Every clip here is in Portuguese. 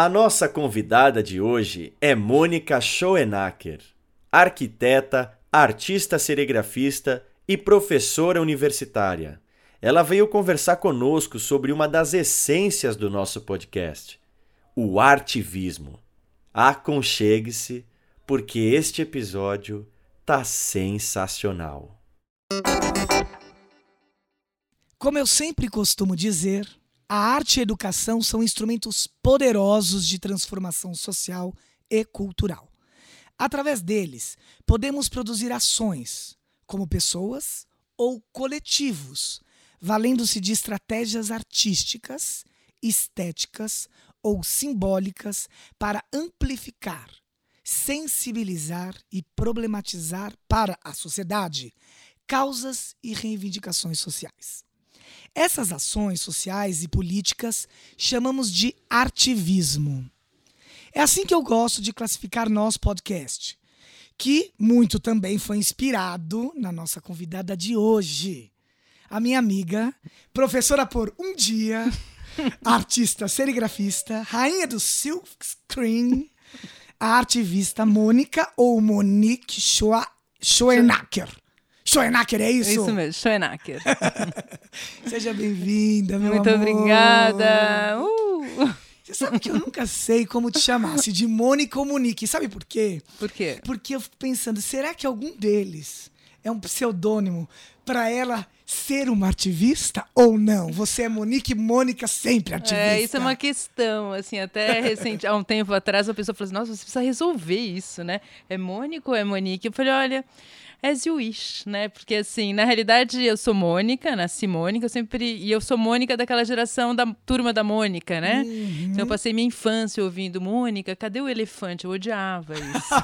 A nossa convidada de hoje é Mônica Schoenacker, arquiteta, artista serigrafista e professora universitária. Ela veio conversar conosco sobre uma das essências do nosso podcast, o artivismo. Aconchegue-se, porque este episódio tá sensacional. Como eu sempre costumo dizer, a arte e a educação são instrumentos poderosos de transformação social e cultural. Através deles, podemos produzir ações, como pessoas ou coletivos, valendo-se de estratégias artísticas, estéticas ou simbólicas para amplificar, sensibilizar e problematizar para a sociedade causas e reivindicações sociais. Essas ações sociais e políticas chamamos de artivismo. É assim que eu gosto de classificar nosso podcast, que muito também foi inspirado na nossa convidada de hoje, a minha amiga, professora por um dia, artista serigrafista, rainha do silk screen, a artivista Mônica ou Monique Schoenacker. Schoenacker, é isso? É isso mesmo, Schoenacker. Seja bem-vinda, meu Muito amor. obrigada. Uh! Você sabe que eu nunca sei como te chamar, se de Mônica ou Monique. Sabe por quê? Por quê? Porque eu fico pensando, será que algum deles é um pseudônimo para ela ser uma ativista ou não? Você é Monique Mônica sempre ativista. É, isso é uma questão, assim, até recente, há um tempo atrás, a pessoa falou assim, nossa, você precisa resolver isso, né? É Mônica ou é Monique? Eu falei, olha, as you wish, né? Porque, assim, na realidade, eu sou Mônica, nasci Mônica, eu sempre... E eu sou Mônica daquela geração da turma da Mônica, né? Uhum. Então, eu passei minha infância ouvindo Mônica, cadê o elefante? Eu odiava isso.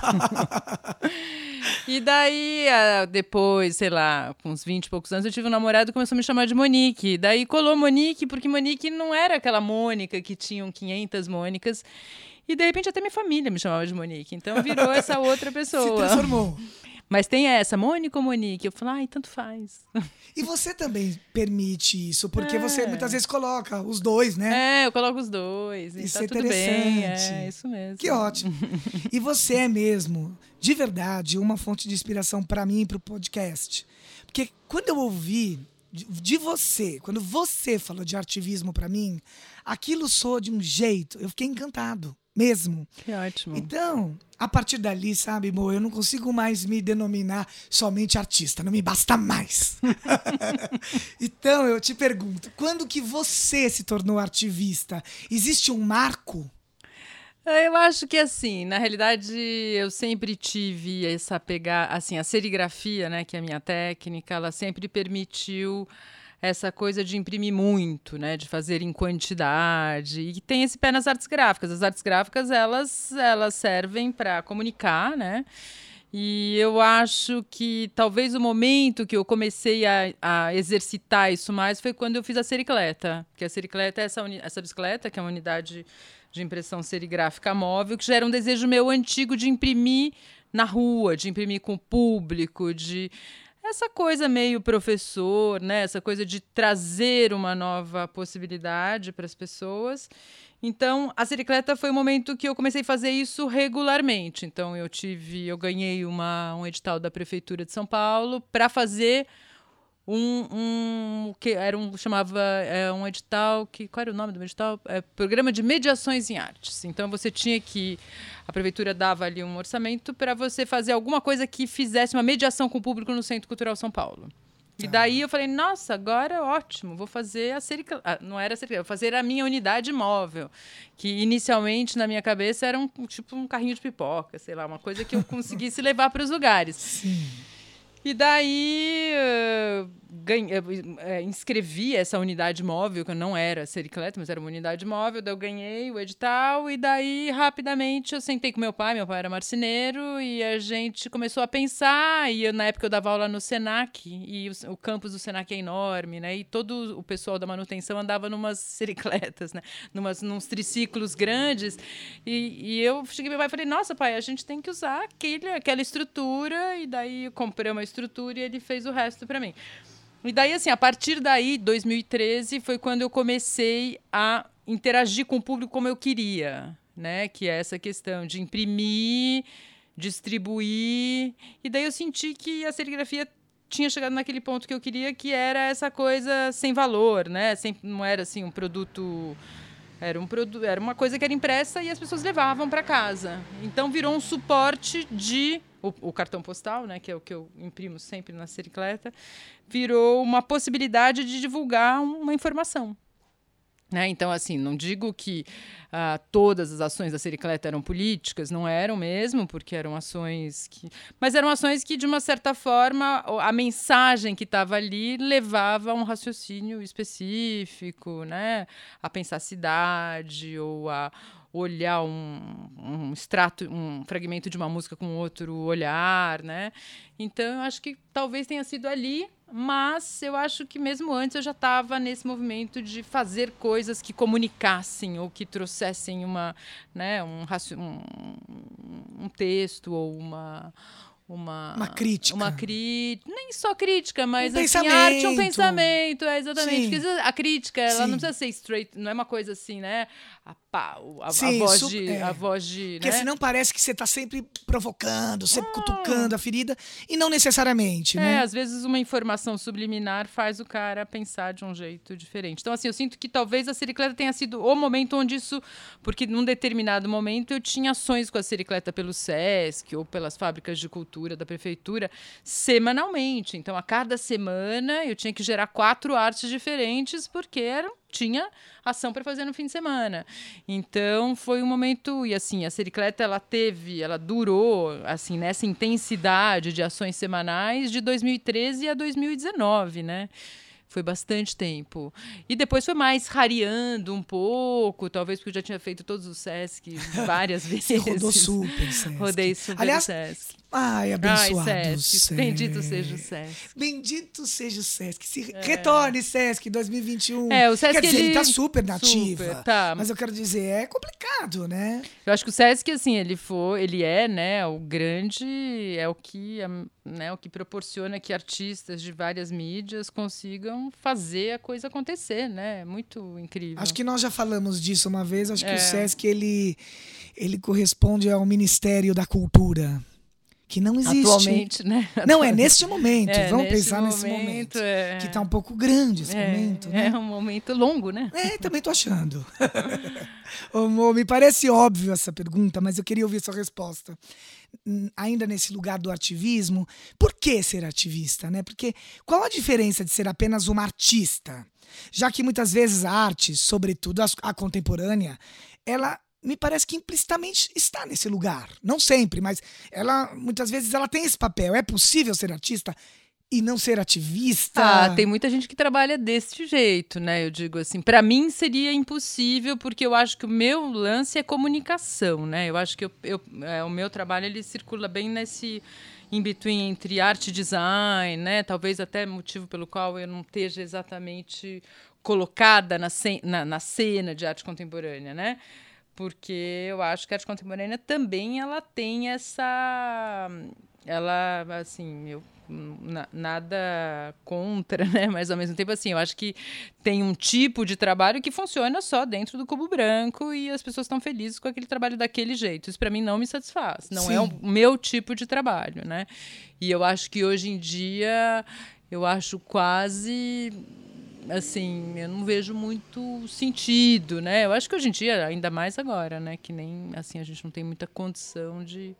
e daí, depois, sei lá, com uns 20 e poucos anos, eu tive um namorado que começou a me chamar de Monique. Daí colou Monique, porque Monique não era aquela Mônica que tinham 500 Mônicas. E de repente até minha família me chamava de Monique. Então virou essa outra Se pessoa. transformou. Mas tem essa, Mônica ou Monique? Eu falo, ai, tanto faz. E você também permite isso, porque É. você muitas vezes coloca os dois, né? É, eu coloco os dois. E Isso tá é tudo bem. interessante. É, isso mesmo. Que ótimo. E você é mesmo, de verdade, uma fonte de inspiração para mim e para o podcast. Porque quando eu ouvi de- de você, quando você falou de artivismo para mim, aquilo soou de um jeito, eu fiquei encantado, mesmo. Que ótimo. Então, a partir dali, sabe, Mo, eu não consigo mais me denominar somente artista, não me basta mais. então, eu te pergunto, quando que você se tornou artivista? Existe um marco? Eu acho que assim, na realidade, eu sempre tive essa pegar, assim, a serigrafia, né, que é a minha técnica, ela sempre permitiu essa coisa de imprimir muito, né, de fazer em quantidade e tem esse pé nas artes gráficas. As artes gráficas elas elas servem para comunicar, né? E eu acho que talvez o momento que eu comecei a, a exercitar isso mais foi quando eu fiz a sericleta. Que a sericleta é essa, essa bicicleta, que é uma unidade de impressão serigráfica móvel, que já era um desejo meu antigo de imprimir na rua, de imprimir com o público, de essa coisa meio professor, né? Essa coisa de trazer uma nova possibilidade para as pessoas. Então, a sericleta foi o momento que eu comecei a fazer isso regularmente. Então, eu tive, eu ganhei uma, um edital da prefeitura de São Paulo para fazer um, um que era um chamava é, um edital que qual era o nome do edital é, programa de mediações em artes então você tinha que a prefeitura dava ali um orçamento para você fazer alguma coisa que fizesse uma mediação com o público no Centro Cultural São Paulo e daí eu falei, nossa, agora ótimo, vou fazer a serica... ah, não era a serica, vou fazer a minha unidade móvel, que inicialmente na minha cabeça era um tipo um carrinho de pipoca, sei lá, uma coisa que eu conseguisse levar para os lugares. Sim. E daí uh, ganhei, uh, inscrevi essa unidade móvel, que não era sericleta, mas era uma unidade móvel, daí eu ganhei o edital, e daí rapidamente eu sentei com meu pai, meu pai era marceneiro, e a gente começou a pensar, e eu, na época eu dava aula no Senac, e o, o campus do Senac é enorme, né? E todo o pessoal da manutenção andava numas sericletas, né? Numas, nos triciclos grandes, e, e eu cheguei meu pai e falei, nossa pai, a gente tem que usar aquele, aquela estrutura, e daí eu comprei uma estrutura estrutura e ele fez o resto para mim. E daí, assim, a partir daí, 2013, foi quando eu comecei a interagir com o público como eu queria, né? Que é essa questão de imprimir, distribuir. E daí eu senti que a serigrafia tinha chegado naquele ponto que eu queria, que era essa coisa sem valor, né? Sem, não era assim um produto era, um produto, era uma coisa que era impressa e as pessoas levavam para casa. Então virou um suporte de o, o, cartão postal, né, que é o que eu imprimo sempre na sericleta, virou uma possibilidade de divulgar uma informação. Né? Então, assim, não digo que uh, todas as ações da Sericleta eram políticas, não eram mesmo, porque eram ações que. Mas eram ações que, de uma certa forma, a mensagem que estava ali levava a um raciocínio específico, né? A pensar a cidade ou a olhar um, um extrato, um fragmento de uma música com outro olhar, né? Então, eu acho que talvez tenha sido ali, mas eu acho que mesmo antes eu já estava nesse movimento de fazer coisas que comunicassem ou que trouxessem uma, né, um, um, um texto ou uma uma uma crítica. uma crítica. Nem só crítica mas um assim arte um pensamento. é exatamente. Porque a crítica ela Sim. não precisa ser straight não é uma coisa assim né a, a, Sim, a voz super, de. É. A voz de Porque né? senão parece que você está sempre provocando, sempre ah. cutucando a ferida, e não necessariamente. É, né? às vezes uma informação subliminar faz o cara pensar de um jeito diferente. Então, assim, eu sinto que talvez a Sericleta tenha sido o momento onde isso. Porque num determinado momento eu tinha ações com a Sericleta pelo SESC ou pelas fábricas de cultura da prefeitura semanalmente. Então, a cada semana eu tinha que gerar quatro artes diferentes, porque eram tinha ação para fazer no fim de semana. Então foi um momento e assim a Sericleta ela teve, ela durou assim nessa intensidade de ações semanais de 2013 a 2019, né? Foi bastante tempo. E depois foi mais rareando um pouco, talvez porque eu já tinha feito todos os Sesc várias vezes. Você rodou super, Sesc. Rodei super Aliás, Sesc. Ai, abençoado Ai, Sesc. Sesc. Bendito seja o Sesc. Bendito seja o Sesc. Se é. Retorne, Sesc, 2021. É, o Sesc, quer dizer, ele, ele tá super nativa. Super, tá. Mas eu quero dizer, é complicado, né? Eu acho que o Sesc, assim, ele foi, ele é, né, o grande, é o que, né, o que proporciona que artistas de várias mídias consigam fazer a coisa acontecer, né? É muito incrível. Acho que nós já falamos disso uma vez, acho é. que o é. Sesc, ele, ele corresponde ao Ministério da Cultura que não existe. Atualmente, né? Não, é neste momento. É, Vamos neste pensar momento, nesse momento. É... Que está um pouco grande esse é, momento, né? É um momento longo, né? É, também tô achando. Me parece óbvio essa pergunta, mas eu queria ouvir sua resposta. Ainda nesse lugar do ativismo, por que ser ativista, né? Porque qual a diferença de ser apenas uma artista? Já que muitas vezes a arte, sobretudo a contemporânea, ela me parece que implicitamente está nesse lugar. Não sempre, mas ela muitas vezes ela tem esse papel. É possível ser artista e não ser ativista? Ah, tem muita gente que trabalha desse jeito, né? Eu digo assim, para mim seria impossível porque eu acho que o meu lance é comunicação, né? Eu acho que eu, eu é, o meu trabalho ele circula bem nesse in between entre arte e design, né? Talvez até motivo pelo qual eu não esteja exatamente colocada na, na, na cena de arte contemporânea, né? porque eu acho que a arte contemporânea também ela tem essa ela assim eu nada contra, né? Mas ao mesmo tempo, assim, eu acho que tem um tipo de trabalho que funciona só dentro do cubo branco e as pessoas estão felizes com aquele trabalho daquele jeito. Isso para mim não me satisfaz. Não é Sim. é o meu tipo de trabalho, né? E eu acho que hoje em dia eu acho quase assim, eu não vejo muito sentido, né? Eu acho que hoje em dia, ainda mais agora, né? Que nem, assim, a gente não tem muita condição de,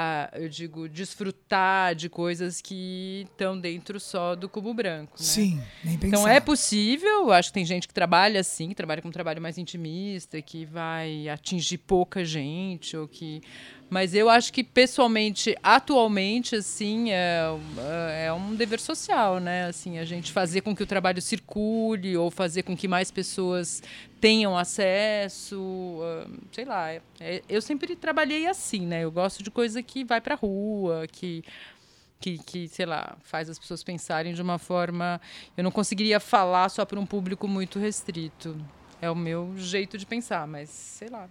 ah, eu digo, desfrutar de coisas que estão dentro só do cubo branco, né? Sim, nem pensar. Então é possível, acho que tem gente que trabalha assim, que trabalha com um trabalho mais intimista, que vai atingir pouca gente, ou que Mas eu acho que pessoalmente, atualmente, assim, é, é um dever social, né? Assim, a gente fazer com que o trabalho circule ou fazer com que mais pessoas tenham acesso, sei lá. É, eu sempre trabalhei assim, né? Eu gosto de coisa que vai para rua, que que, que, sei lá, faz as pessoas pensarem de uma forma. Eu não conseguiria falar só para um público muito restrito. É o meu jeito de pensar, mas sei lá.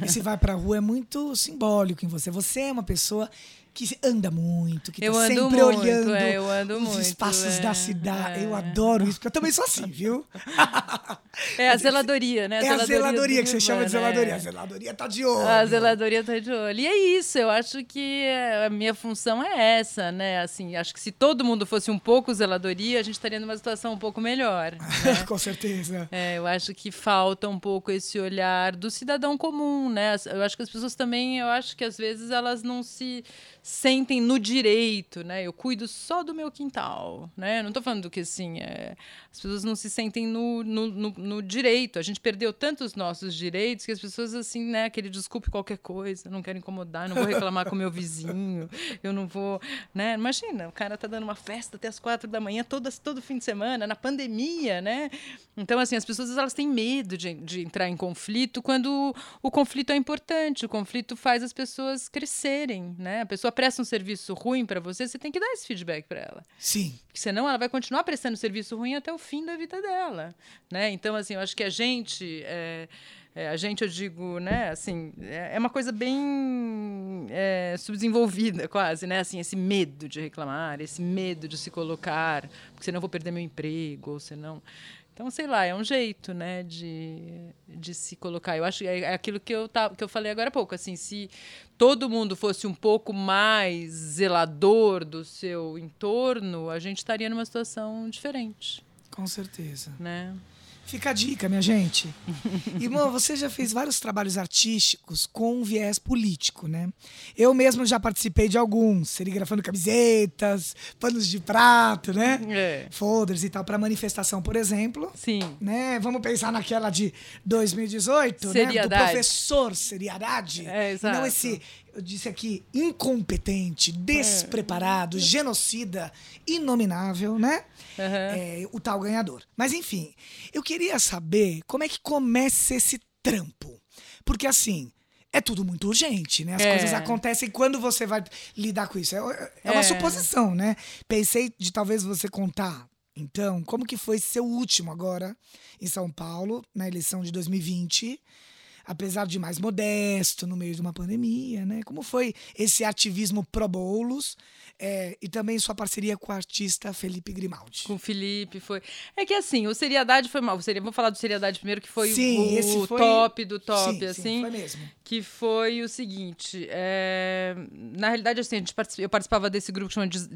E se vai pra rua é muito simbólico em você. Você é uma pessoa que anda muito, que eu tá sempre muito, olhando é, eu ando os muito, espaços é, da cidade. é. Eu adoro isso, porque eu também sou assim, viu? É a zeladoria, né? É a zeladoria que você chama de urbana, zeladoria. A zeladoria tá de olho. A zeladoria tá de olho. E é isso, eu acho que a minha função é essa, né? Assim, acho que se todo mundo fosse um pouco zeladoria, a gente estaria numa situação um pouco melhor. né? Com certeza. É, eu acho que falta um pouco esse olhar do cidadão comum, né? Eu acho que as pessoas também, eu acho que às vezes elas não se sentem no direito, né? Eu cuido só do meu quintal, né? Não estou falando que assim, é, as pessoas não se sentem no, no, no, no direito. A gente perdeu tantos nossos direitos que as pessoas assim, né? Aquele desculpe qualquer coisa, não quero incomodar, não vou reclamar com o meu vizinho, eu não vou, né? Imagina, o cara tá dando uma festa até as quatro da manhã, todas, todo fim de semana, na pandemia, né? Então, assim, as pessoas elas têm medo de, de entrar em conflito quando o conflito é importante. O conflito faz as pessoas crescerem, né? A pessoa presta um serviço ruim para você, você tem que dar esse feedback para ela. Sim. Porque senão ela vai continuar prestando serviço ruim até o fim da vida dela, né? Então, assim, eu acho que a gente... é, é, a gente, eu digo, né, assim, é é uma coisa bem é, subdesenvolvida, quase, né? Assim, esse medo de reclamar, esse medo de se colocar, porque senão eu vou perder meu emprego, ou senão... Então, sei lá, é um jeito, né, de, de se colocar. Eu acho que é é aquilo que eu, tava, que eu falei agora há pouco, assim, se todo mundo fosse um pouco mais zelador do seu entorno, a gente estaria numa situação diferente, Com certeza. né? Fica a dica, minha gente. Irmão, você já fez vários trabalhos artísticos com um viés político, né? Eu mesmo já participei de alguns, serigrafando camisetas, panos de prato, né? É. Folders e tal, para manifestação, por exemplo. Sim. Né? Vamos pensar naquela de 2018, né? Do Seriedade. professor seriedade. É, exato. não esse, eu disse aqui, incompetente, despreparado, genocida, inominável, né? Aham. É, o tal ganhador. Mas enfim, eu queria saber como é que começa esse trampo. Porque assim, é tudo muito urgente, né? As É. coisas acontecem quando você vai lidar com isso. É, é uma É. suposição, né? Pensei de talvez você contar. Então, como que foi seu último agora em São Paulo, na eleição de 2020? Apesar de mais modesto, no meio de uma pandemia, né? Como foi esse ativismo pro bolos é, e também sua parceria com o artista Felipe Grimaldi? Com o Felipe foi. É que assim, o seriedade foi mal. Seria... Vou falar do seriedade primeiro, que foi Sim, o foi- top do top, Sim, assim. sim, foi mesmo. que foi o seguinte. é, na realidade, assim, eu participava desse grupo que chama de-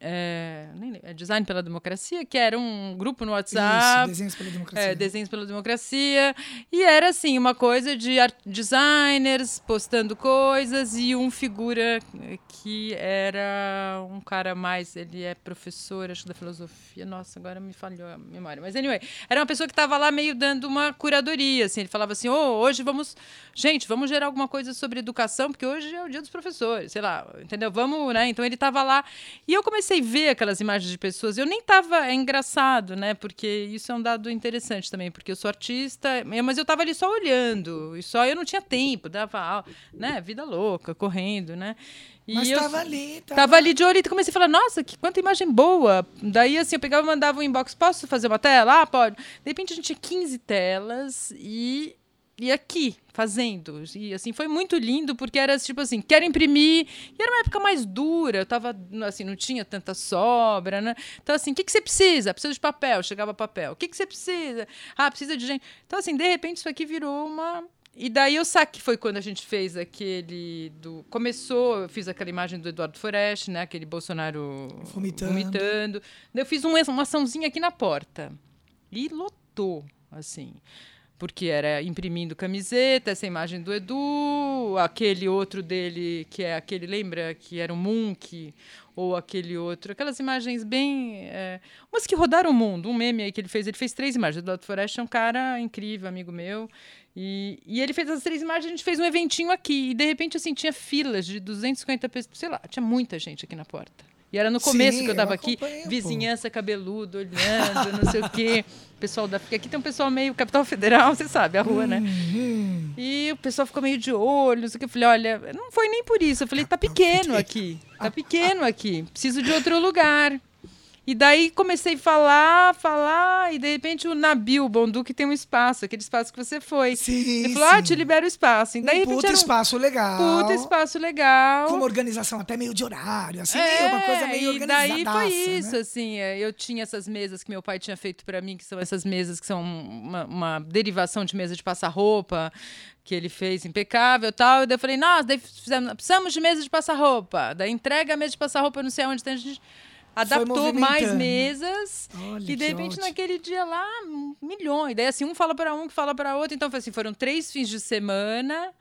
é, nem lembro, é Design pela Democracia, que era um grupo no Isso, WhatsApp. desenhos pela democracia. É, Desenhos pela Democracia. E era, assim, uma coisa de art- designers postando coisas e um figura que era um cara mais. Ele é professor, acho, da filosofia. Nossa, agora me falhou a memória. Mas, anyway, era uma pessoa que estava lá meio dando uma curadoria. Assim, ele falava assim: Ô, hoje vamos. Gente, vamos gerar alguma coisa sobre educação, porque hoje é o dia dos professores, sei lá, entendeu? Vamos, né? Então ele estava lá. E eu comecei a ver aquelas imagens de pessoas. Eu nem estava. É engraçado, né? Porque isso é um dado interessante também, porque eu sou artista, mas eu estava ali só olhando. E só eu não tinha tempo, dava, né? Vida louca, correndo, né? E Mas eu- tava ali, tava... Tava ali de olho e comecei a falar, nossa, que quanta imagem boa. Daí, assim, eu pegava e mandava um inbox, posso fazer uma tela? Ah, pode. De repente, a gente tinha 15 telas e, e aqui, fazendo. E, assim, foi muito lindo, porque era, tipo assim, quero imprimir. E era uma época mais dura, eu tava, assim, não tinha tanta sobra, né? Então, assim, o que, que você precisa? Precisa de papel. Chegava papel. O que, que você precisa? Ah, precisa de gente. Então, assim, de repente, isso aqui virou uma... E daí eu saquei, foi quando a gente fez aquele do... Começou, eu fiz aquela imagem do Eduardo Foreste, né? Aquele Bolsonaro Vomitando. vomitando. Eu fiz um- uma açãozinha aqui na porta. E lotou, assim. Porque era imprimindo camiseta, essa imagem do Edu, aquele outro dele, que é aquele, lembra, que era o Munk, ou aquele outro, aquelas imagens bem. É, umas que rodaram o mundo, um meme aí que ele fez, ele fez três imagens. O Eduardo Forest é um cara incrível, amigo meu. E, e ele fez as três imagens, a gente fez um eventinho aqui. E de repente, assim, tinha filas de 250 pessoas, sei lá, tinha muita gente aqui na porta. E era no começo Sim, que eu tava eu aqui, vizinhança cabeludo, olhando, não sei o quê. Pessoal da. Aqui tem um pessoal meio capital federal, você sabe, a rua, né? Uhum. E o pessoal ficou meio de olho, não sei o que. Eu falei, olha, não foi nem por isso. Eu falei, tá pequeno aqui. Tá pequeno aqui. Preciso de outro lugar. E daí comecei a falar, falar, e de repente o Nabil Bonduque tem um espaço, aquele espaço que você foi. Sim, Ele falou, ah, sim. te libero o espaço. E daí, um puta um espaço legal. puta espaço legal. Com uma organização até meio de horário, assim, É, uma coisa meio e daí foi isso, né? assim, é, eu tinha essas mesas que meu pai tinha feito para mim, que são essas mesas que são uma, uma derivação de mesa de passar roupa, que ele fez impecável e tal, e daí eu falei, nossa, daí fizemos, precisamos de mesa de passar roupa, daí entrega a mesa de passar roupa, não sei onde, então a gente adaptou mais mesas, Olha, e de repente ótimo. naquele dia lá, milhões, daí assim, um fala para um, que fala para outro, então assim, foram três fins de semana,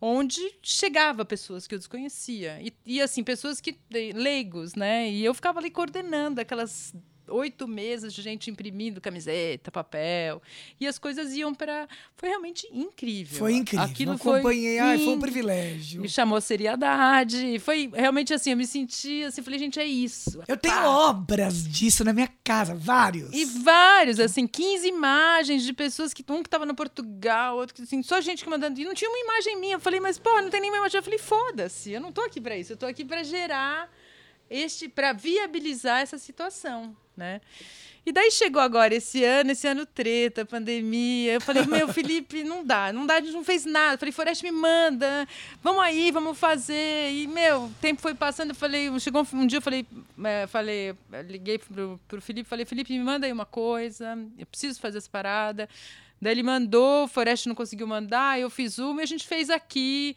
onde chegava pessoas que eu desconhecia. E, e assim, pessoas que leigos, né? E eu ficava ali coordenando aquelas oito mesas de gente imprimindo camiseta, papel. E as coisas iam para. Foi realmente incrível. Foi incrível. Aquilo eu acompanhei, foi ai, foi um privilégio. Me chamou seriedade. Foi realmente assim, eu me senti assim, falei, gente, é isso. Eu tenho Pá. obras disso na minha casa, vários. E vários, assim, 15 imagens de pessoas que um que tava no Portugal, outro que assim, só gente que mandando. E não tinha uma imagem minha. Eu falei, mas pô, não tem nenhuma imagem. Eu falei, foda-se, eu não tô aqui para isso. Eu tô aqui para gerar este, para viabilizar essa situação, né? E daí chegou agora esse ano, esse ano treta, pandemia. Eu falei, meu, Felipe, não dá, não dá, a gente não fez nada. Eu falei, Forest, me manda, vamos aí, vamos fazer. E, meu, o tempo foi passando, eu falei, chegou um, um dia, eu falei, é, falei, liguei pro, pro Felipe, falei, Felipe, me manda aí uma coisa, eu preciso fazer essa parada. Daí ele mandou, o Forest não conseguiu mandar, eu fiz uma e a gente fez aqui.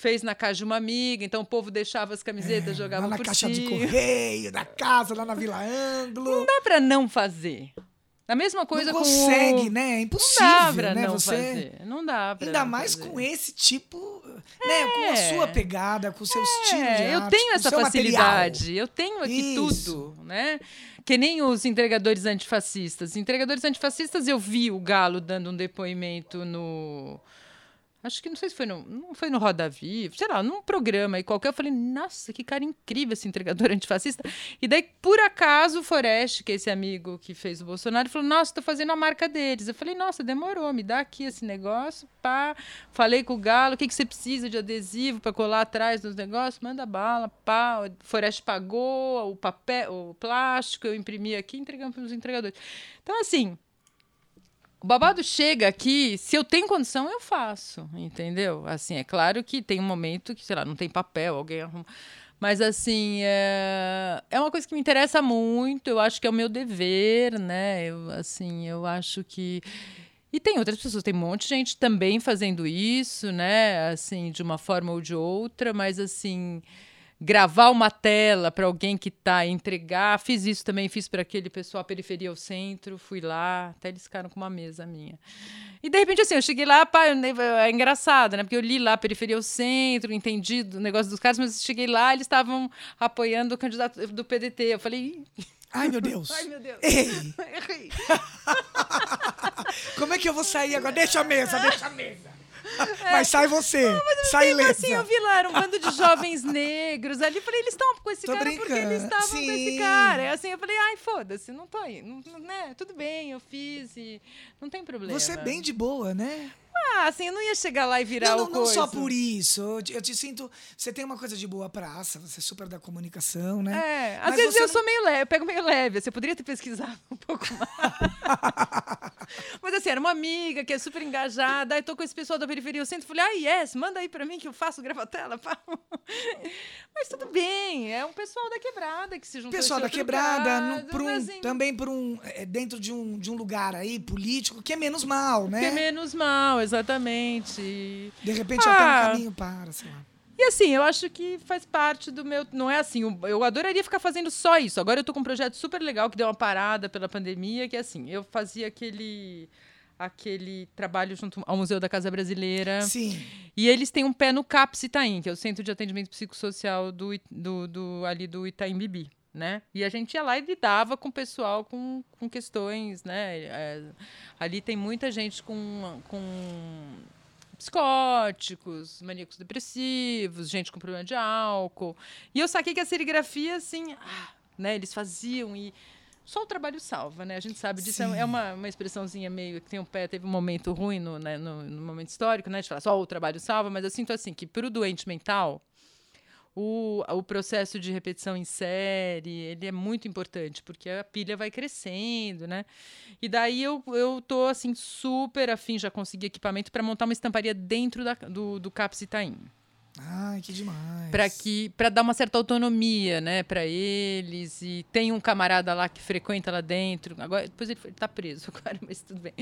Fez na casa de uma amiga, então o povo deixava as camisetas, jogava É, lá na caixa de correio, da casa, lá na Vila Ângulo. Não dá pra não fazer. A mesma coisa não com consegue, o... né? É Não impossível, dá pra né? não Você... fazer. Não dá pra Ainda não mais fazer. com esse tipo, né? Com a É. sua pegada, com o seu estilo de É, eu arte, tenho com essa facilidade. Eu tenho aqui Isso. tudo, né? Que nem os entregadores antifascistas. Entregadores antifascistas, eu vi o Galo dando um depoimento no. Acho que não sei se foi no. Não foi no Roda Viva, sei lá, num programa aí qualquer. Eu falei, nossa, que cara incrível esse entregador antifascista. E daí, por acaso, o Forest, que é esse amigo que fez o Bolsonaro, falou: Nossa, tô fazendo a marca deles. Eu falei, nossa, demorou, me dá aqui esse negócio, pá. Falei com o Galo, o que, que você precisa de adesivo para colar atrás dos negócios? Manda bala, pá. O Forest pagou o papel, o plástico, eu imprimi aqui e entregamos para os entregadores. Então, assim, o babado chega aqui, se eu tenho condição, eu faço, entendeu? Assim, é claro que tem um momento que, sei lá, não tem papel, alguém arruma. Mas, assim, é, é uma coisa que me interessa muito, eu acho que é o meu dever, né? Eu, assim, eu acho que. E tem outras pessoas, tem um monte de gente também fazendo isso, né? Assim, de uma forma ou de outra, mas, assim gravar uma tela para alguém que está entregar. Fiz isso também, fiz para aquele pessoal periferia ao centro, fui lá, até eles ficaram com uma mesa minha. E de repente assim, eu cheguei lá, pá, é engraçado, né? Porque eu li lá periferia ao centro, entendi do negócio dos caras, mas cheguei lá, eles estavam apoiando o candidato do PDT. Eu falei, "Ih, Ai, meu Deus. ai meu Deus. Errei. como é que eu vou sair agora? Deixa a mesa, deixa a mesa. Mas sai você, sai Mesmo ilesa. assim, eu vi lá, era um bando de jovens negros ali. Falei, eles estão com esse Tô cara porque brincando. eles estavam com esse cara. É Assim, eu falei, ai, foda-se, não tô aí. Não, não- né? Tudo bem, eu fiz e não tem problema. Você é bem de boa, né? Ah, assim, eu não ia chegar lá e virar Não, não, não só por isso. Eu te, eu te sinto. Você tem uma coisa de boa praça, você é super da comunicação, né? É, às Mas vezes eu não- sou meio leve, eu pego meio leve. Você poderia ter pesquisado um pouco mais. Mas assim, era uma amiga que é super engajada. Aí tô com esse pessoal da periferia. Eu sempre falei, ah, yes, manda aí pra mim que eu faço gravatela. Mas tudo bem, é um pessoal da quebrada que se juntou. Pessoal da quebrada, caso, no- por um- assim, também por um. é, dentro de um, de um lugar aí político que é menos mal, né? que é menos mal, exatamente. De repente Ah. até um caminho para, sei lá. E assim, eu acho que faz parte do meu. Não é assim, eu- eu adoraria ficar fazendo só isso. Agora eu tô com um projeto super legal que deu uma parada pela pandemia, que é assim, eu fazia aquele. aquele trabalho junto ao Museu da Casa Brasileira. Sim. E eles têm um pé no CAPS Itaim, que é o Centro de Atendimento Psicossocial do, do, do ali do Itaim Bibi. Né? E a gente ia lá e lidava com o pessoal com, com questões, né? É, ali tem muita gente com, com psicóticos, maníacos depressivos, gente com problema de álcool. E eu saquei que a serigrafia, assim, ah, né? Eles faziam e só o trabalho salva, né? A gente sabe disso. É Sim. É uma, uma expressãozinha meio que tem um pé, teve um momento ruim no, né, no, no, momento histórico, né? De falar só o trabalho salva, mas eu sinto assim que para o doente mental, o, o processo de repetição em série, ele é muito importante, porque a pilha vai crescendo, né? E daí eu, eu tô, assim, super afim, já consegui equipamento para montar uma estamparia dentro da, do, do CAPS Itaim. Ai, que demais. Para que para dar uma certa autonomia, né, para eles e tem um camarada lá que frequenta lá dentro. Agora depois ele, está preso agora, mas tudo bem.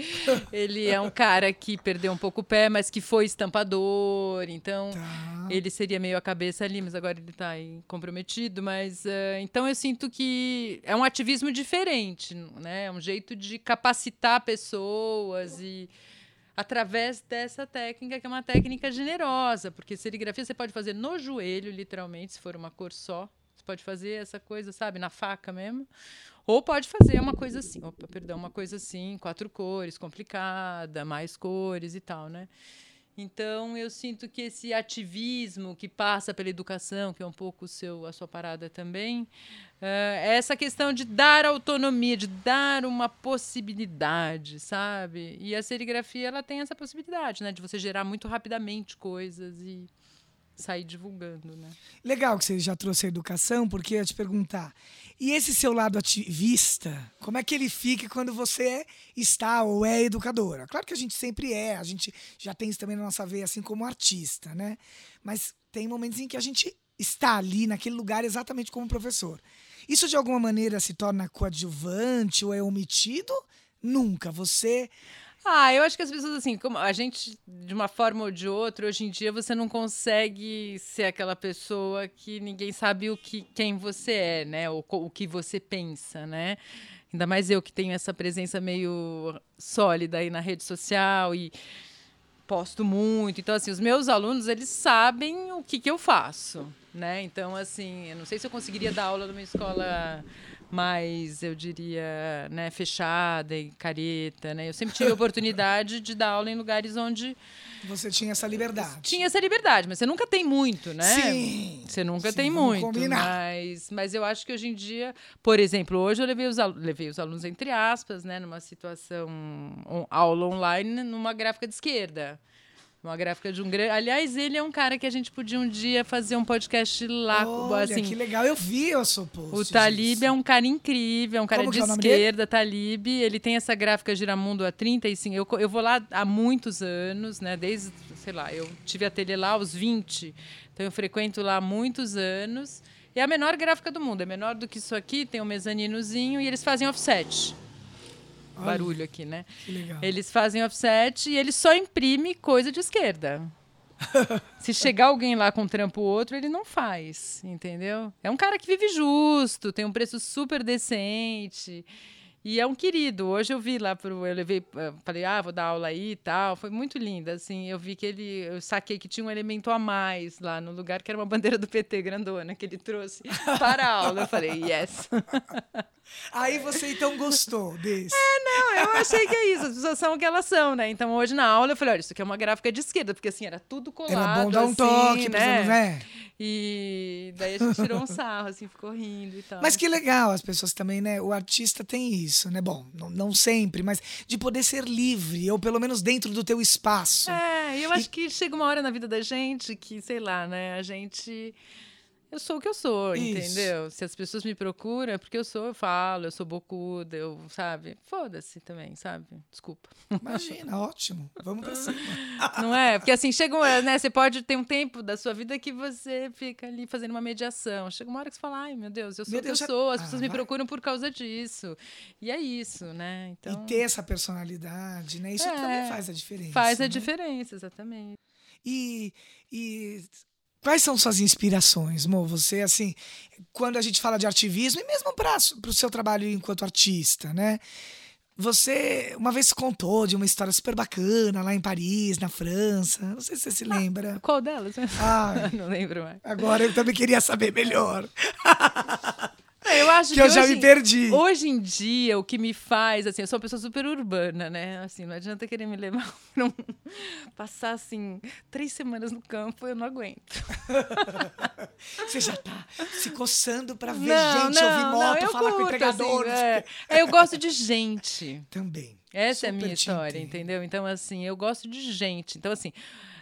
ele é um cara que perdeu um pouco o pé, mas que foi estampador, então tá. ele seria meio a cabeça ali, mas agora ele está comprometido, mas uh, então eu sinto que é um ativismo diferente, né? É um jeito de capacitar pessoas e através dessa técnica, que é uma técnica generosa, porque serigrafia você pode fazer no joelho, literalmente, se for uma cor só. Você pode fazer essa coisa, sabe, na faca mesmo. Ou pode fazer uma coisa assim, opa, perdão, uma coisa assim, quatro cores, complicada, mais cores e tal, né? Então, eu sinto que esse ativismo que passa pela educação, que é um pouco seu, a sua parada também, uh, essa questão de dar autonomia, de dar uma possibilidade, sabe? E a serigrafia ela tem essa possibilidade, né? De você gerar muito rapidamente coisas e sair divulgando, né? Legal que você já trouxe a educação, porque eu ia te perguntar, e esse seu lado ativista, como é que ele fica quando você está ou é educadora? Claro que a gente sempre é, a gente já tem isso também na nossa veia, assim como artista, né? Mas tem momentos em que a gente está ali naquele lugar exatamente como professor. Isso de alguma maneira se torna coadjuvante ou é omitido? Nunca. Você ah, eu acho que as pessoas, assim, como a gente, de uma forma ou de outra, hoje em dia você não consegue ser aquela pessoa que ninguém sabe o que, quem você é, né? O, o que você pensa, né? Ainda mais eu que tenho essa presença meio sólida aí na rede social e posto muito. Então, assim, os meus alunos, eles sabem o que, que eu faço, né? Então, assim, eu não sei se eu conseguiria dar aula numa escola mais, eu diria, né, fechada e careta, né? Eu sempre tive a oportunidade de dar aula em lugares onde você tinha essa liberdade. Tinha essa liberdade, mas você nunca tem muito, né? Sim. Você nunca sim, tem muito, combinar. mas mas eu acho que hoje em dia, por exemplo, hoje eu levei os levei os alunos entre aspas, né, numa situação um, aula online numa gráfica de esquerda. Uma gráfica de um grande. Aliás, ele é um cara que a gente podia um dia fazer um podcast lá. Olha, assim, que legal, eu vi o seu post. O Talib disso. é um cara incrível, é um cara Como de é esquerda, Talib. Ele tem essa gráfica Giramundo há 35. Eu, eu vou lá há muitos anos, né? Desde, sei lá, eu tive ateliê lá aos 20. Então eu frequento lá há muitos anos. É a menor gráfica do mundo, é menor do que isso aqui, tem um mezaninozinho e eles fazem offset barulho aqui, né? Que legal. Eles fazem offset e ele só imprime coisa de esquerda. Se chegar alguém lá com um trampo outro, ele não faz, entendeu? É um cara que vive justo, tem um preço super decente. E é um querido. Hoje eu vi lá pro. Eu levei. Eh, falei, ah, vou dar aula aí e tal. Foi muito linda. Assim, eu vi que ele. Eu saquei que tinha um elemento a mais lá no lugar, que era uma bandeira do PT grandona que ele trouxe para a aula. Eu falei, yes. Aí você então gostou desse. É, não, eu achei que é isso. As pessoas são o que elas são, né? Então hoje na aula eu falei, olha, isso aqui é uma gráfica de esquerda, porque assim, era tudo colado. Era bom dar um assim, toque, né? né? E daí a gente tirou um sarro, assim, ficou rindo e tal. Mas que legal, as pessoas também, né? O artista tem isso, né? Bom, não, não sempre, mas de poder ser livre, ou pelo menos dentro do teu espaço. É, eu acho e... que chega uma hora na vida da gente que, sei lá, né? A gente eu sou o que eu sou, Isso. entendeu? Se as pessoas me procuram, é porque eu sou, eu falo, eu sou bocuda, eu, sabe? Foda-se também, sabe? Desculpa. Imagina, ótimo. Vamos pra cima. Não é? Porque assim, chega, né? Você pode ter um tempo da sua vida que você fica ali fazendo uma mediação. Chega uma hora que você fala, ai, meu Deus, eu sou meu o que Deus, eu sou, as pessoas ah, me procuram por causa disso. E é isso, né? Então... E ter essa personalidade, né? Isso é, também faz a diferença. Faz né? a diferença, exatamente. E, e Quais são suas inspirações, Mo? Você, assim, quando a gente fala de ativismo, e mesmo para o seu trabalho enquanto artista, né? Você uma vez contou de uma história super bacana lá em Paris, na França. Não sei se você se lembra. Qual delas? Ah, Não lembro mais. agora eu também queria saber melhor. Eu acho que, Que eu já hoje, me perdi. Hoje em dia, o que me faz, assim, eu sou uma pessoa super urbana, né? Assim, não adianta querer me levar pra um... Passar, assim, três semanas no campo, eu não aguento. Você já tá se coçando pra ver não, gente, não, ouvir não, moto, eu falar com o curto, entregador. assim, é. É, eu gosto de gente. Também. Essa é a Super minha história, entendeu? Então, assim, eu gosto de gente. Então, assim,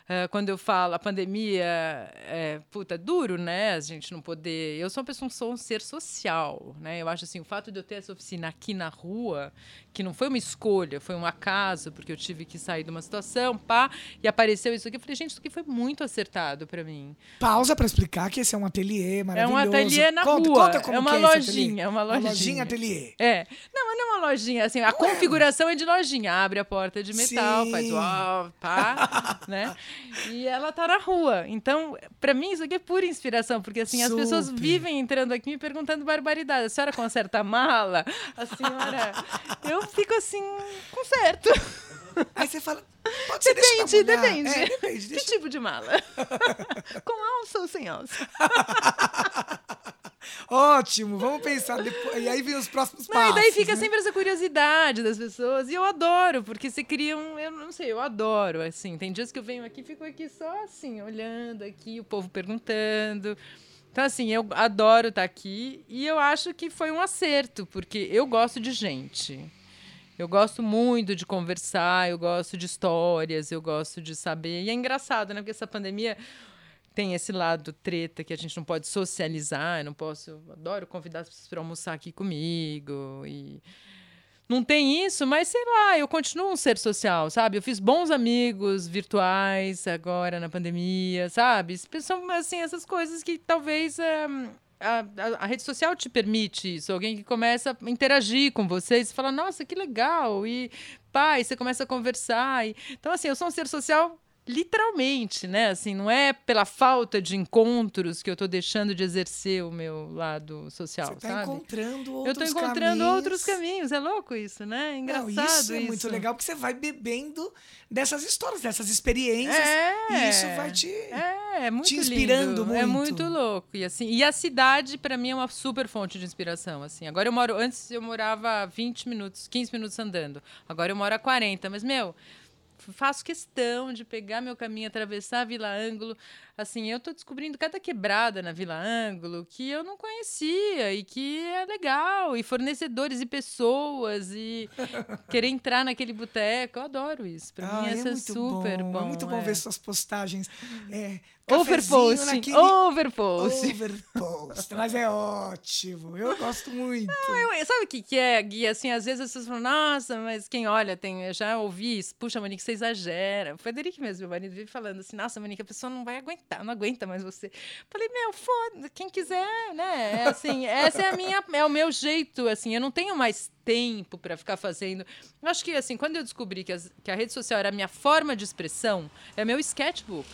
ah, quando eu falo a pandemia, é, puta, duro, né? A gente não poder. Eu sou uma pessoa, sou um ser social, né? Eu acho assim, o fato de eu ter essa oficina aqui na rua, que não foi uma escolha, foi um acaso, porque eu tive que sair de uma situação, pá, e apareceu isso aqui. Eu falei, gente, isso aqui foi muito acertado pra mim. Pausa pra explicar que esse é um ateliê É maravilhoso. um ateliê na conta, rua. Conta como é uma que é lojinha, é uma lojinha. Uma lojinha ateliê. É. Não, mas não é uma lojinha, assim, a configuração é de lojinha. Abre a porta de metal, Sim. faz uau, pá, né? E ela tá na rua. Então, pra mim, isso aqui é pura inspiração, porque assim, as pessoas Super. vivem entrando aqui me perguntando barbaridade. A senhora conserta a mala? A senhora. Eu fico assim, conserto. Aí você fala, pode ser Depende, depende. É, depende. Que Deixa... tipo de mala? Com alça ou sem alça? Ótimo, vamos pensar depois. E aí vem os próximos Não, passos. e daí fica né? sempre essa curiosidade das pessoas. E eu adoro, porque você cria um. Eu não sei, eu adoro, assim. Tem dias que eu venho aqui e fico aqui só assim, olhando aqui, o povo perguntando. Então, assim, eu adoro estar aqui e eu acho que foi um acerto, porque eu gosto de gente. Eu gosto muito de conversar, eu gosto de histórias, eu gosto de saber. E é engraçado, né? Porque essa pandemia tem esse lado treta que a gente não pode socializar, eu não posso. Eu adoro convidar as pessoas para almoçar aqui comigo. E não tem isso, mas sei lá, eu continuo um ser social, sabe? Eu fiz bons amigos virtuais agora na pandemia, sabe? São assim, essas coisas que talvez. eh, a, a- a rede social te permite isso, alguém que começa a interagir com vocês e fala, nossa, que legal, e pai, você começa a conversar. E... Então, assim, eu sou um ser social literalmente, né? Assim, não é pela falta de encontros que eu tô deixando de exercer o meu lado social, Você tá sabe? encontrando Eu outros tô encontrando caminhos. outros caminhos, é louco isso, né? É Não, engraçado isso é muito legal, porque você vai bebendo dessas histórias, dessas experiências. É. E isso vai te. É, é muito te inspirando lindo, É muito. muito louco. E, assim, e a cidade, pra mim, é uma super fonte de inspiração. Assim. Agora eu moro. Antes eu morava 20 minutos, 15 minutos andando. Agora eu moro a 40. Mas, meu, faço questão de pegar meu caminho, atravessar a Vila Ângulo. Assim, eu tô descobrindo cada quebrada na Vila Ângulo que eu não conhecia e que é legal. E fornecedores e pessoas e querer entrar naquele boteco. Eu adoro isso. Pra Ah, mim, é é, super bom. É muito bom é. ver suas postagens. É, cafezinho Overpost, naquele- overpost. Overpost. Mas é ótimo. Eu gosto muito. Eu- sabe o que, que é, Gui? Assim, às vezes as pessoas falam, nossa, mas quem olha, tem, eu já ouvi isso. Puxa, Monique, você exagera. O Frederico mesmo, meu marido, vive falando assim, nossa, Monique, a pessoa não vai aguentar, não aguenta mais você. Falei, meu, foda, quem quiser, né? É assim, essa é a minha, é o meu jeito, assim, eu não tenho mais tempo para ficar fazendo. Eu acho que, assim, quando eu descobri que, as- que a rede social era a minha forma de expressão, é meu sketchbook.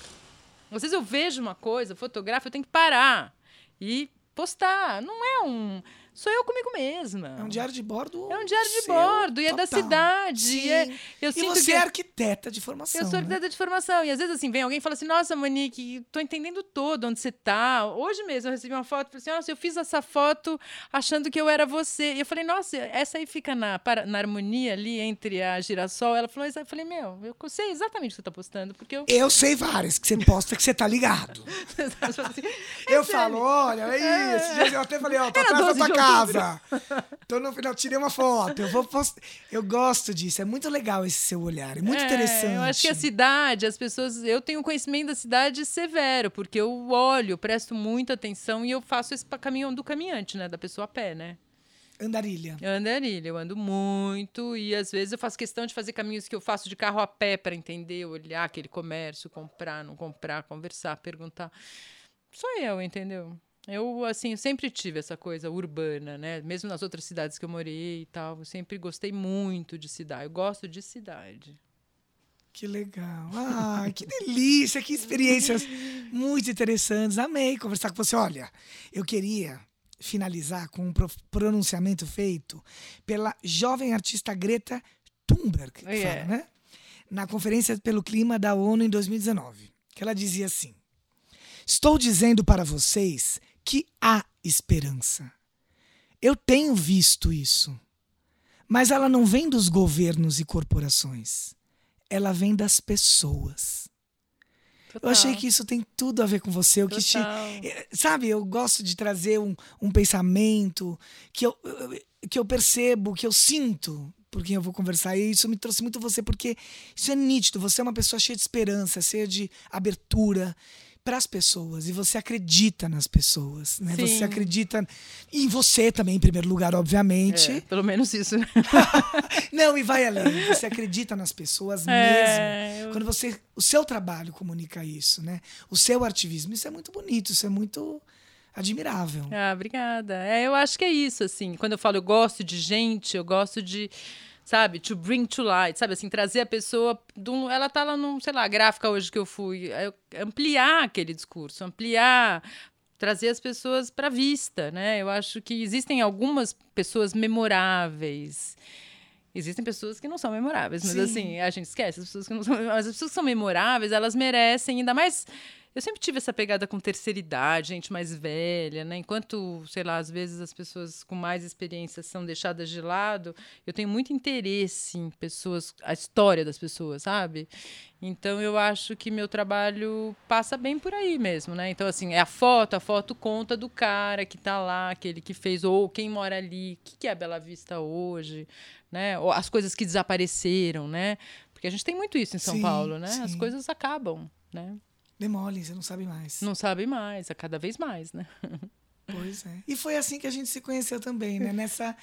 Às vezes eu vejo uma coisa, fotografo, eu tenho que parar e postar. Não é um. Sou eu comigo mesma. É um diário de bordo. É um diário de bordo, e é da total. cidade. E, é, eu E sinto você que é arquiteta de formação. eu sou né? arquiteta de formação. E às vezes, assim, vem alguém e fala assim: Nossa, Monique, tô entendendo todo onde você tá. Hoje mesmo eu recebi uma foto e falei assim: Nossa, eu fiz essa foto achando que eu era você. E eu falei: Nossa, essa aí fica na, para- na harmonia ali entre a girassol. Ela falou: Eu falei: Meu, eu sei exatamente o que você tá postando, porque eu. Eu sei várias que você posta que você tá ligado. Assim, eu falo, olha, é isso. Esses dias Eu até falei, ó, Era atrás da 12 tua casa. Tô no final, tirei uma foto. Eu vou post... Eu gosto disso. É muito legal esse seu olhar. É muito É, interessante. Eu acho que a cidade, as pessoas. Eu tenho um conhecimento da cidade severo, porque eu olho, presto muita atenção e eu faço esse caminho do caminhante, né? Da pessoa a pé, né? Andarilha. Anilha, eu ando muito e às vezes eu faço questão de fazer caminhos que eu faço de carro a pé para entender, olhar aquele comércio, comprar, não comprar, conversar, perguntar. Sou eu, entendeu? Eu, assim, eu sempre tive essa coisa urbana, né? Mesmo nas outras cidades que eu morei e tal, eu sempre gostei muito de cidade. Eu gosto de cidade. Que legal. Ah, que delícia, que experiências muito interessantes. Amei conversar com você. Olha, eu queria finalizar com um pronunciamento feito pela jovem artista Greta Thunberg, que Yeah. fala, né? na Conferência pelo Clima da ONU em 2019, que ela dizia assim: Estou dizendo para vocês que há esperança. Eu tenho visto isso. Mas ela não vem dos governos e corporações. Ela vem das pessoas. Eu achei que isso tem tudo a ver com você. Eu quis te- Total. eh, Sabe, eu gosto de trazer um, um pensamento que eu, eu- que eu percebo, que eu sinto por quem eu vou conversar. E isso me trouxe muito você, porque isso é nítido. Você é uma pessoa cheia de esperança, cheia de abertura para as pessoas. E você acredita nas pessoas. Né? Sim. Você acredita em você também, em primeiro lugar, obviamente. É, pelo menos isso. Não, e vai além. Você acredita nas pessoas É, mesmo. eu- Quando você. O seu trabalho comunica isso, né? O seu ativismo. Isso é muito bonito, isso é muito admirável. Ah, obrigada. É, eu acho que é isso, assim. Quando eu falo eu gosto de gente, eu gosto de, sabe, to bring to light, sabe, assim, trazer a pessoa. um- ela tá lá num, sei lá, gráfica hoje que eu fui. é, ampliar aquele discurso, ampliar. Trazer as pessoas para vista, né? Eu acho que existem algumas pessoas memoráveis. Existem pessoas que não são memoráveis, mas Sim. assim, a gente esquece as pessoas que não são memoráveis. As pessoas que são memoráveis, elas merecem, ainda mais. Eu sempre tive essa pegada com terceira idade, gente mais velha, né? Enquanto, sei lá, às vezes as pessoas com mais experiência são deixadas de lado, eu tenho muito interesse em pessoas, a história das pessoas, sabe? Então eu acho que meu trabalho passa bem por aí mesmo, né? Então, assim, é a foto, a foto conta do cara que tá lá, aquele que fez, ou quem mora ali, o que, que é a Bela Vista hoje, né? Ou as coisas que desapareceram, né? Porque a gente tem muito isso em São Sim, Paulo, né? As sim. coisas acabam, né? Demolem, você não sabe mais. Não sabe mais, a cada vez mais, né? Pois é. E foi assim que a gente se conheceu também, né? Nessa.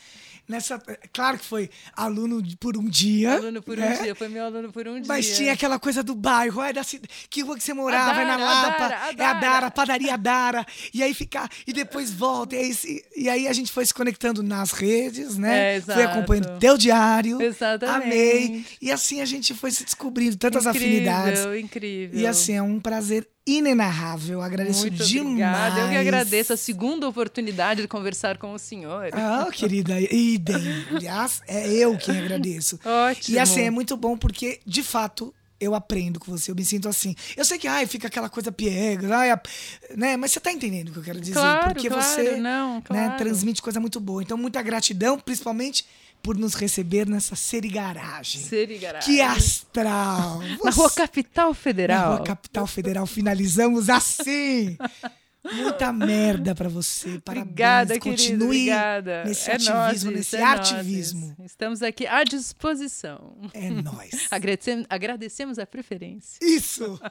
nessa claro que foi aluno por um dia. Aluno por um né? dia, foi meu aluno por um dia. Mas tinha aquela coisa do bairro, ai, da que rua que você morava, é na Dara, a Lapa, Dara, a é a Dara. Dara, padaria Dara, e aí ficar, e depois volta, e aí, se- e aí a gente foi se conectando nas redes, né? É, Fui exato. acompanhando teu diário, Exatamente. amei, e assim a gente foi se descobrindo tantas incrível, afinidades, Incrível. e assim é um prazer inenarrável, agradeço Muito demais. obrigada. Eu que agradeço a segunda oportunidade de conversar com o senhor. Ah, querida, idem. Aliás, é eu quem agradeço. Ótimo. E assim, é muito bom porque, de fato, eu aprendo com você, eu me sinto assim. Eu sei que, ai, fica aquela coisa piega, ai, né? Mas você tá entendendo o que eu quero dizer. Claro, porque claro, você não, né, claro. transmite coisa muito boa. Então, muita gratidão, principalmente por nos receber nessa serigaragem. Serigaragem. Que astral! Na rua Capital Federal. Na Rua Capital Federal, finalizamos assim! Muita merda pra você. Parabéns. Obrigada. Continue Obrigada. nesse É ativismo, nóis, nesse é ativismo. nóis. Estamos aqui à disposição. É nóis. Agradecemos, agradecemos a preferência. Isso!